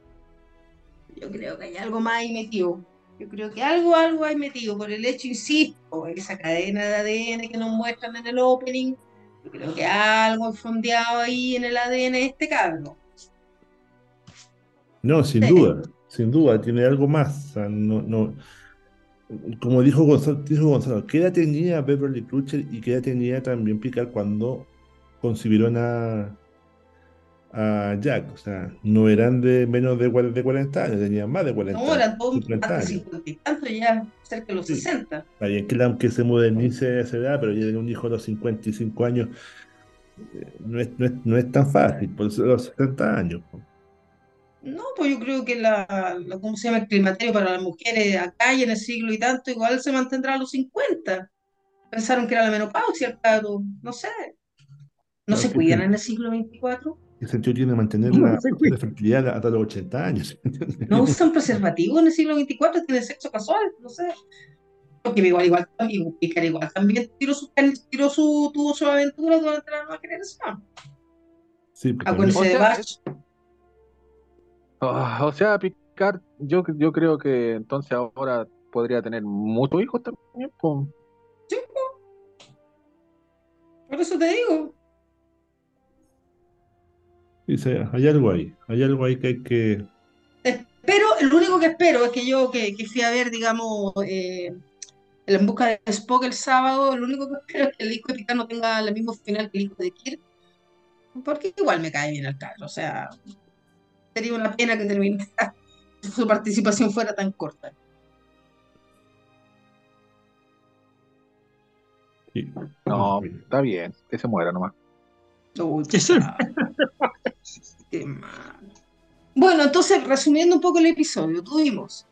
Yo creo que hay algo más ahí metido. Yo creo que algo, algo hay metido por el hecho, insisto, esa cadena de ADN que nos muestran en el opening. Yo creo que algo fondeado ahí en el ADN de este cabro. No, sin Sí. duda, sin duda, tiene algo más. O sea, no, no, como dijo Gonzalo, dijo Gonzalo, ¿qué edad tenía Beverly Crusher y qué edad tenía también Picard cuando concibieron a, a Jack? O sea, no eran de menos de, de 40 años, tenían más de 40 No, eran todos 50 hasta años. 50 y tanto, ya cerca de los Sí. 60. Está bien que, la- que se modernice a esa edad, pero ya tener un hijo a los 55 años eh, no es, no es, no es tan fácil, por eso a los 70 años. No, pues yo creo que la, la- ¿cómo se llama? El climaterio para las mujeres acá y en el siglo y tanto, igual se mantendrá a los 50. Pensaron que era la menopausia, el cabro, no sé. ¿No No, se cuidan en el siglo 24? ¿Qué sentido tiene mantener No, la, fertilidad hasta los 80 años? ¿No usan preservativo en el siglo 24? ¿Tienen sexo casual? No sé. Porque igual, igual, también, Picard igual también tiró su, tiró su, tuvo su aventura durante la nueva generación. Sí, porque Acuérdense O de sea, Ah, o sea, Picard, yo, yo creo que entonces ahora podría tener muchos hijos también. po. Por eso te digo. Dice, hay algo ahí, hay algo ahí que hay que... Espero, lo único que espero es que yo que, que fui a ver, digamos, eh, el En busca de Spock el sábado, lo único que espero es que el hijo de Picard no tenga el mismo final que el hijo de Kirk, porque igual me cae bien el carro, o sea, sería una pena que terminara, su participación fuera tan corta. sí. No, está bien, que se muera nomás. Uy, chao. Qué mal. Bueno, entonces, resumiendo un poco el episodio, tuvimos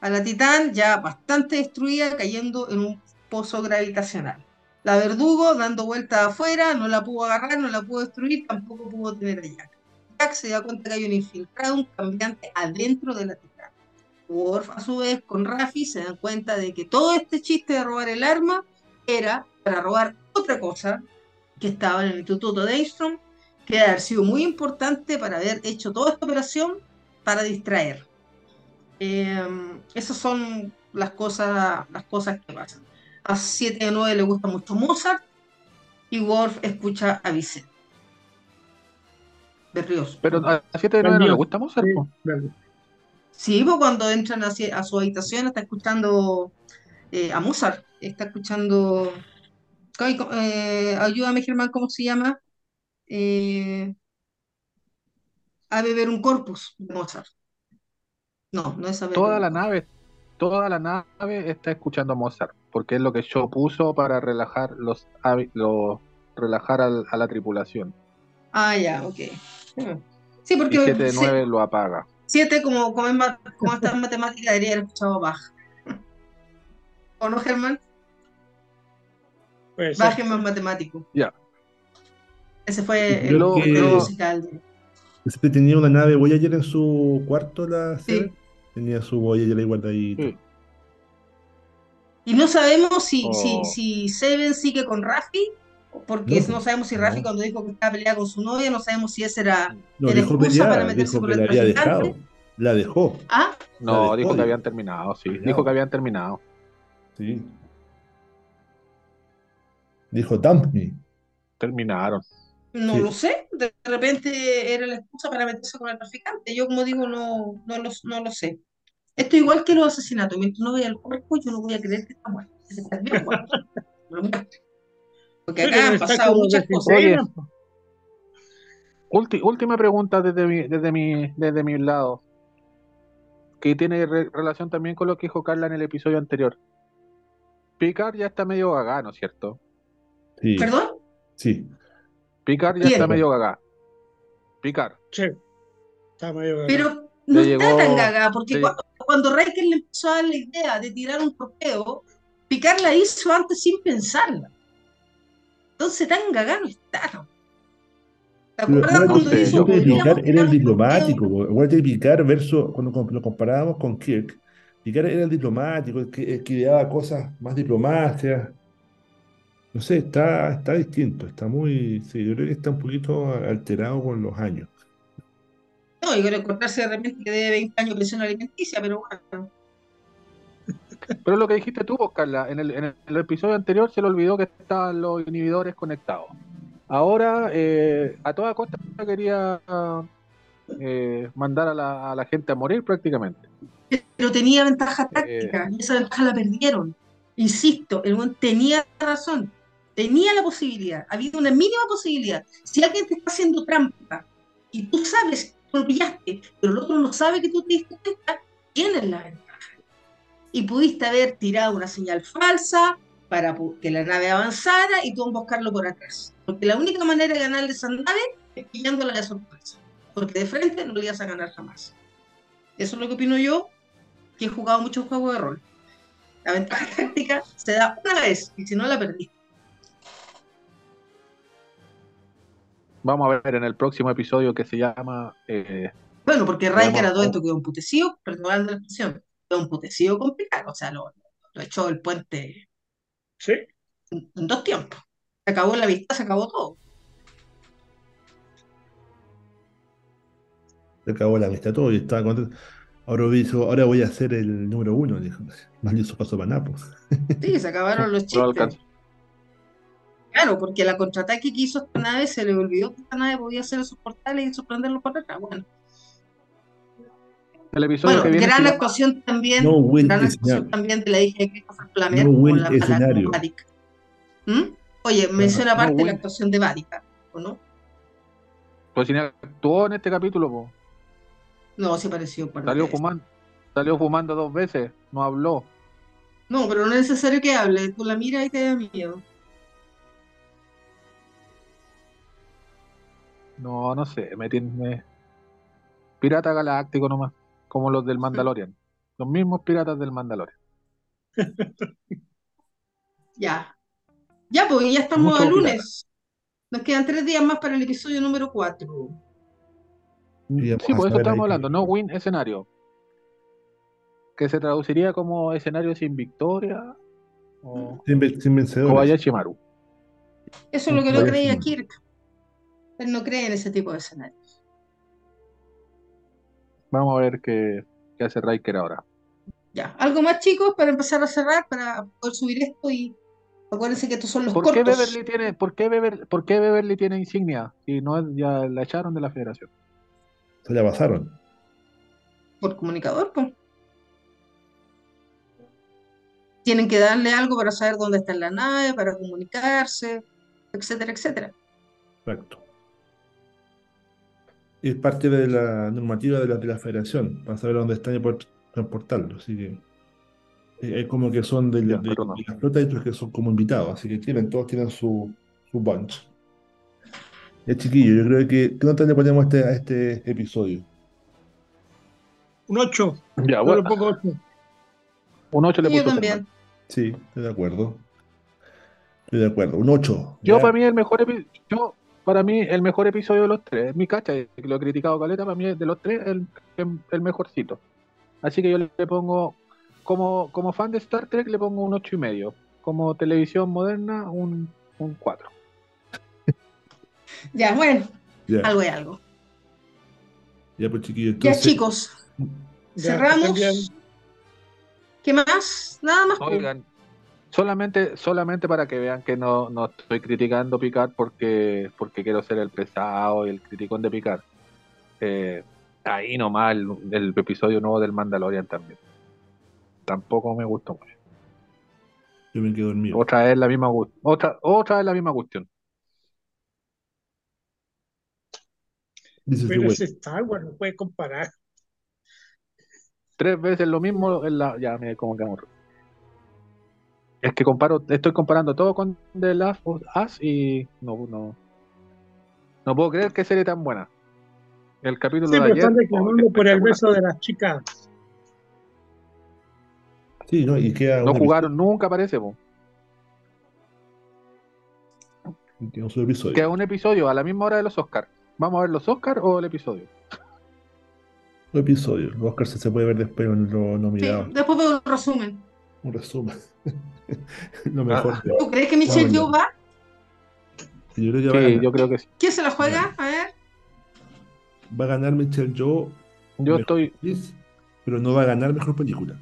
a la Titán ya bastante destruida, cayendo en un pozo gravitacional. La Verdugo dando vueltas afuera, no la pudo agarrar, no la pudo destruir, tampoco pudo tener a Jack. Jack se da cuenta que hay un infiltrado, un cambiante adentro de la Titán. Worf, a su vez, con Raffi se dan cuenta de que todo este chiste de robar el arma era para robar otra cosa que estaba en el Instituto de Armstrong, que debe haber sido muy importante para haber hecho toda esta operación para distraer. Eh, esas son las cosas, las cosas que pasan. A 7 de 9 le gusta mucho Mozart y Worf escucha a Vicente. Berrios. Pero a 7 de 9 no le gusta Mozart. Sí, pues cuando entran hacia- a su habitación está escuchando eh, a Mozart, está escuchando... Eh, ayúdame Germán, ¿cómo se llama? Eh, a beber un corpus de Mozart. No, no es a beber Toda un la nave, toda la nave está escuchando Mozart, porque es lo que Shaw puso para relajar los, los relajar al- a la tripulación. Ah, ya, ok. Sí, porque 7 de se- 9 lo apaga. siete, como, como, como está en matemática, debería haber escuchado Bach. ¿O no, Germán? Puede ser. Bach es más matemático. Ya. Ese fue el Lo- que- el lo- musical. tenía una nave Voyager en su cuarto, la Sí. Seven. Tenía su Voyager ahí guardadita. Sí. Y no sabemos si, Oh. si, si Seven sigue con Rafi, porque No, no, sabemos si Rafi no. cuando dijo que estaba peleada con su novia, no sabemos si ese era No, Era dijo para meterse dijo con que el la había traficante. dejado. La dejó, Ah, No, La dijo que habían terminado, sí. Dijo que habían terminado. sí. Dijo, dump me. Terminaron. no Sí. lo sé, de repente era la excusa para meterse con el traficante. Yo, como digo, no, no, lo, no lo sé. Esto es igual que los asesinatos. Mientras no vea el cuerpo, yo no voy a creer que está muerto. está bien muerto. Porque acá pero han pasado muchas cosas. Oye. Ulti- última pregunta desde mi, desde mi, desde mi lado, que tiene re- relación también con lo que dijo Carla en el episodio anterior. Picard ya está medio gaga, ¿no es cierto? Sí, ¿Perdón? sí. Picard ya ¿Quién? está medio gaga. Picard. Sí. Está medio gaga. Pero no Le está llegó- tan gaga, porque cuando, cuando Riker le empezó a dar la idea de tirar un torpeo, Picard la hizo antes sin pensarla. Entonces tan gaga no está. ¿no? ¿Te Pero acuerdas Walter- cuando yo- podríamos Picard era el diplomático. torpeo? Walter Picard versus, cuando lo comparábamos con Kirk, Picard era el diplomático, el que, el que ideaba cosas más diplomáticas. No sé, está, está distinto, está muy, sí, yo creo que está un poquito alterado con los años. No, y con encontrarse de repente que debe 20 años de pensión alimenticia, pero bueno. Pero lo que dijiste tú, Carla, en el, en el episodio anterior se le olvidó que estaban los inhibidores conectados. Ahora, eh, a toda costa quería eh, mandar a la, a la gente a morir prácticamente. Pero tenía ventaja táctica, y esa ventaja la perdieron. Insisto, el buen tenía razón, tenía la posibilidad, había una mínima posibilidad. Si alguien te está haciendo trampa y tú sabes que lo pillaste, pero el otro no sabe que tú te diste cuenta, tienes la ventaja. Y pudiste haber tirado una señal falsa para que la nave avanzara y tú emboscarlo por atrás. Porque la única manera de ganarle esa nave es pillándola de sorpresa. Porque de frente no le ibas a ganar jamás. Eso es lo que opino yo, que he jugado muchos juegos de rol. La ventaja táctica se da una vez y si no la perdí. Vamos a ver en el próximo episodio que se llama eh, Bueno, porque Riker a todo esto quedó emputecido, perdón la expresión, quedó emputecido complicado, o sea, lo, lo echó del puente Sí. en, en dos tiempos. Se acabó la vista, se acabó todo. Se acabó la amistad todo y estaba contento. Ahora, ahora voy a ser el número uno, dijo. Más listo paso para Napo. Sí, se acabaron los chistes. Claro, porque la contraataque que hizo esta nave se le olvidó que esta nave podía hacer esos portales y sorprenderlos por atrás. Bueno, El episodio bueno que viene gran actuación también, No gran escenario. actuación también de la hija de Christopher Plummer No como la, escenario. ¿Mm? Oye, menciona aparte Will. la actuación de Vática, ¿o no? Pues si actuó en este capítulo, po. No, se pareció por salió fumando, salió fumando dos veces, no habló. No, pero no es necesario que hable, tú la miras y te da miedo. No, no sé, me tiene pirata galáctico nomás, como los del Mandalorian. Los mismos piratas del Mandalorian. Ya. Ya, pues ya estamos Mucho a lunes. Nos quedan tres días más para el episodio número 4. Y vamos Sí, por eso estamos hablando, no win escenario. Que se traduciría como escenario sin victoria o Sin, sin vencedores. Kobayashi Maru. Eso es lo que no creía. Kirk. Él no cree en ese tipo de escenarios. Vamos a ver qué, qué hace Riker ahora. Ya. ¿Algo más, chicos, para empezar a cerrar, para poder subir esto? Y acuérdense que estos son los ¿Por qué. Beverly tiene, por qué Bever- por qué Beverly tiene insignia? Si no es- ya la echaron de la federación. Se la pasaron. Por comunicador, pues. Tienen que darle algo para saber dónde está la nave, para comunicarse, etcétera, etcétera. Exacto. Es parte de la normativa de la, de la federación, para saber dónde están y poder transportarlo. Así que eh, es como que son de, la flota y otros que son como invitados. Así que tienen, todos tienen su, su bunch. Es chiquillo, yo creo que. ¿Qué nota le ponemos a este, a este episodio? Un 8. Ya, Yo bueno, le pongo 8. un 8 le Y yo también. Sí, estoy de acuerdo. Estoy de acuerdo. Un 8. Yo para mí el mejor epi- yo para mí el mejor episodio de los tres, mi cacha, que lo he criticado caleta, para mí de los tres el, el, mejorcito. Así que yo le pongo como, como fan de Star Trek le pongo un ocho y medio. Como televisión moderna, un, un 4. Ya, bueno, Ya, algo es algo. ya pues chiquillos. Ya, chicos, cerramos. ¿Qué más? Nada más. pues. Oigan, solamente, solamente para que vean que no, no estoy criticando Picard porque, porque quiero ser el pesado y el criticón de Picard. Eh, ahí nomás el, el episodio nuevo del Mandalorian también. Tampoco me gustó mucho. Yo me quedo dormido. Otra vez la misma otra, otra vez la misma cuestión. Pero es Star Wars, no puede comparar. Tres veces lo mismo en la. Ya, me como que amo. Es que comparo, estoy comparando todo con The Last of Us y no, no. No puedo creer que serie tan buena. El capítulo Sí, de ayer. están oh, por el beso de las chicas. Sí, ¿no? Y queda No jugaron nunca, parece. po. un episodio. Queda un episodio a la misma hora de los Oscars. ¿Vamos a ver los Oscars o el episodio? Un episodio. Los Oscars se puede ver después en los Sí, nominados. después veo un resumen. Un resumen. Lo mejor. Ah. ¿Tú crees que Michelle. Yeoh va? Yo creo que va a Sí, ganar. yo creo que sí. ¿Quién se la juega? A ver. Va a ganar Michelle Yeoh, Yo estoy. actriz, pero no va a ganar mejor película.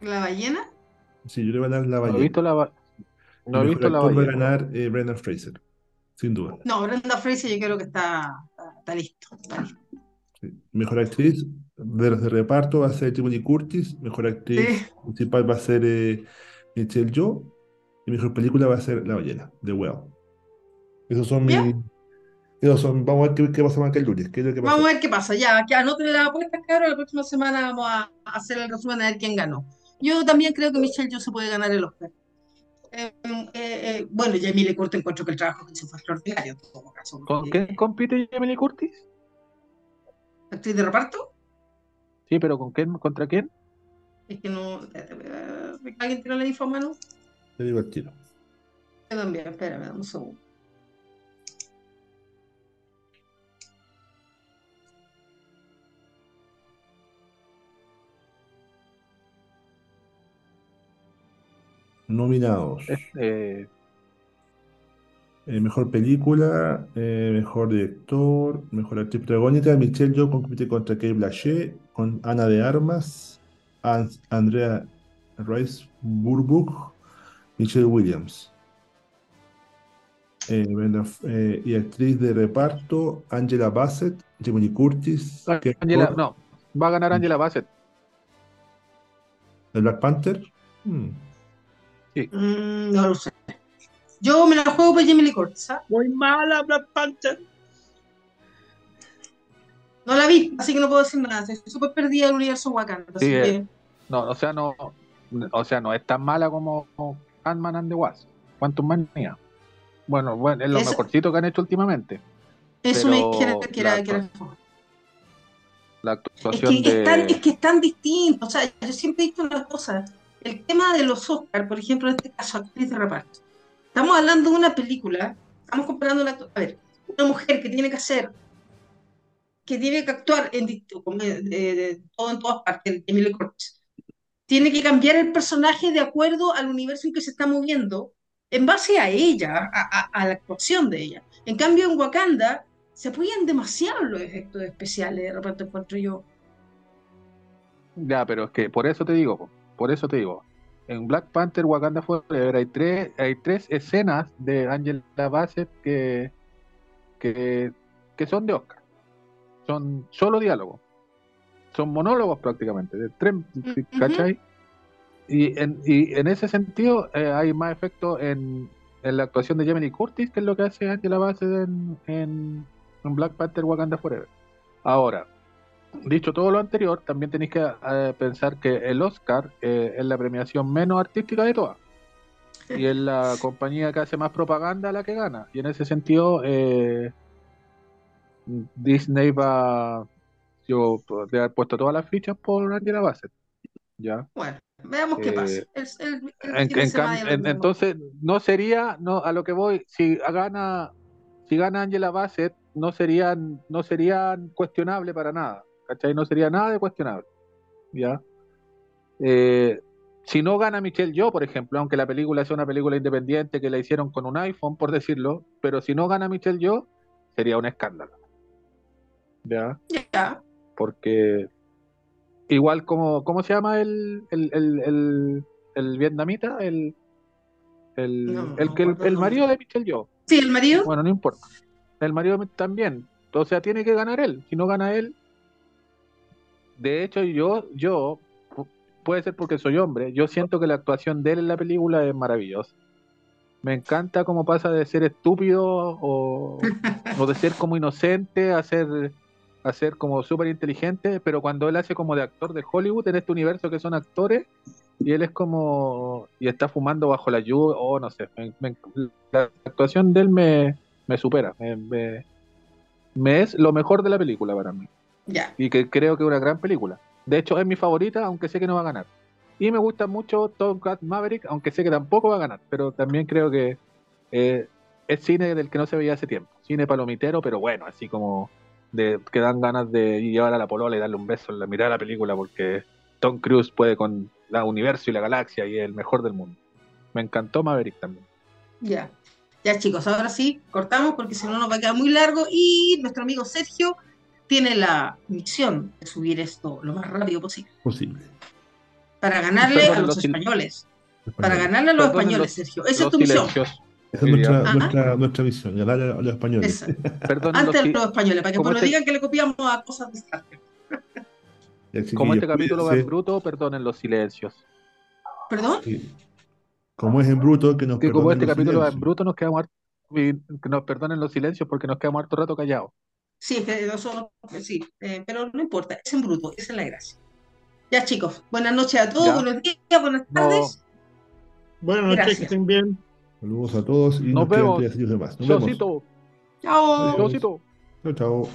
¿La ballena? Sí, yo le voy a ganar La No he Ballena. visto la. ba- No he El visto mejor la actor va a ballena. ganar eh, Brendan Fraser, sin duda. No, Brenda Fraser yo creo que está, está, está listo. está listo. Sí. Mejor actriz de los de reparto va a ser Timothy Curtis. Mejor actriz Sí. principal va a ser eh, Michelle Yeoh. Y mejor película va a ser La Ballena, The Whale. Esos son mis. Esos son, vamos a ver qué, qué pasa más que el lunes. ¿Qué es lo que Vamos a ver qué pasa. Ya, que anoten las apuestas, claro. La próxima semana vamos a hacer el resumen a ver quién ganó. Yo también creo que Michelle Yeoh se puede ganar el Oscar. Eh, eh, eh, bueno, y Emily Curtis encuentro que el trabajo que hizo fue extraordinario en todo caso. ¿Con quién compite Emily Curtis? ¿Actriz de reparto? Sí, pero ¿con quién? ¿Contra quién? Es que no. eh, ¿Alguien tiene la info a mano? Te digo el tiro. Yo también, espérame, dame un segundo. Nominados. Es, eh, Eh, mejor película, eh, mejor director, mejor actriz protagónica, Michelle Yeoh compite contra Kate Blanchett, con Ana de Armas, An- Andrea Riseborough, Michelle Williams. Eh, eh, y actriz de reparto, Angela Bassett, Lee Curtis, Kate Angela, no, va a ganar Angela Bassett. de Black Panther. Hmm. Mm, no lo sé. Yo me la juego por Lee Curtis. ¿ah? Muy mala Black Panther. No la vi, así que no puedo decir nada. Estoy súper perdida del universo Wakanda. Así Sí, que, eh. No, o sea, no, o sea, no es tan mala como Ant-Man and the Wasp. Quantum Manía. Bueno, bueno, es lo mejorcito que han hecho últimamente. eso me dijeron que era, la que era- La Es actuación que, es, tan, de. es que es tan distinto. O sea, yo siempre he visto una cosa. El tema de los Oscars, por ejemplo, en este caso, actriz de reparto. Estamos hablando de una película, estamos comparando una, a ver, una mujer que tiene que hacer, que tiene que actuar en, de todo en todas partes, Jamie Lee Curtis. Tiene que cambiar el personaje de acuerdo al universo en que se está moviendo, en base a ella, a, la actuación de ella. En cambio, en Wakanda se apoyan demasiado los efectos especiales, de repente encuentro yo. Ya, pero es que por eso te digo, po, por eso te digo. En Black Panther Wakanda Forever hay tres, hay tres escenas de Angela Bassett que, que, que son de Oscar. Son solo diálogos. Son monólogos prácticamente. De tres. ¿cachai? Y en, y en ese sentido eh, hay más efecto en, en la actuación de Jamie Curtis, que es lo que hace Angela Bassett en, en, en Black Panther Wakanda Forever. Ahora, dicho todo lo anterior, también tenéis que eh, pensar que el Oscar eh, es la premiación menos artística de todas. Y es la compañía que hace más propaganda la que gana. Y en ese sentido, eh, Disney va. Yo de haber puesto todas las fichas por Angela Bassett. ¿Ya? Bueno, veamos qué Eh, pasa. El- el- el En- en en- entonces, no sería, no, a lo que voy, si gana, si gana Angela Bassett, no serían, no serían cuestionable para nada, ¿cachai? No sería nada de cuestionable, ¿ya? Eh, si no gana Michelle Yeoh, por ejemplo, aunque la película sea una película independiente que la hicieron con un iPhone, por decirlo, pero si no gana Michelle Yeoh, sería un escándalo, ¿ya? Ya, Porque igual como, ¿cómo se llama el, el, el, el, el vietnamita? El, el, No, el, que el, el marido de Michelle Yeoh. Sí, el marido. Bueno, no importa. El marido también. O sea, tiene que ganar él. Si no gana él. De hecho, yo, yo, pu- puede ser porque soy hombre, yo siento que la actuación de él en la película es maravillosa. Me encanta cómo pasa de ser estúpido o, o de ser como inocente a ser, a ser como súper inteligente, pero cuando él hace como de actor de Hollywood en este universo que son actores, y él es como, y está fumando bajo la lluvia, o no sé, me- me- la actuación de él me, me supera, me, me- es lo mejor de la película para mí, Ya. y que creo que es una gran película. De hecho, es mi favorita, aunque sé que no va a ganar. Y me gusta mucho Top Gun Maverick, aunque sé que tampoco va a ganar, pero también creo que eh, es cine del que no se veía hace tiempo. Cine palomitero, pero bueno, así como de que dan ganas de llevar a la polola y darle un beso en la mirada de la película porque Tom Cruise puede con el universo y la galaxia y es el mejor del mundo. Me encantó Maverick también. Ya. Ya, chicos, ahora sí, cortamos porque si no nos va a quedar muy largo y nuestro amigo Sergio tiene la misión de subir esto lo más rápido posible Posible. para ganarle Perdón, a los españoles. Para ganarle a los españoles, los- Sergio. Esa es tu misión. silencios. Esa es nuestra, nuestra, nuestra misión, ganar a, los españoles. Antes los españoles, para que no este- digan que le copiamos a cosas chiquillos, como este capítulo va en cuídense. bruto, perdonen los silencios. ¿Perdón? Sí. Como es en bruto, que nos Que como este los capítulo va en silencios. bruto, nos quedamos que nos perdonen los silencios porque nos quedamos harto rato callados. Sí, es que nosotros, sí, eh, pero no importa, es en bruto, esa es la gracia. Ya, chicos, buenas noches a todos, Ya. buenos días, buenas No. tardes. Buenas noches, que estén bien. Saludos a todos y Nos nos quedan vemos. días más. Nos vemos. Chocito, Chao. Chocito. Chao, chao.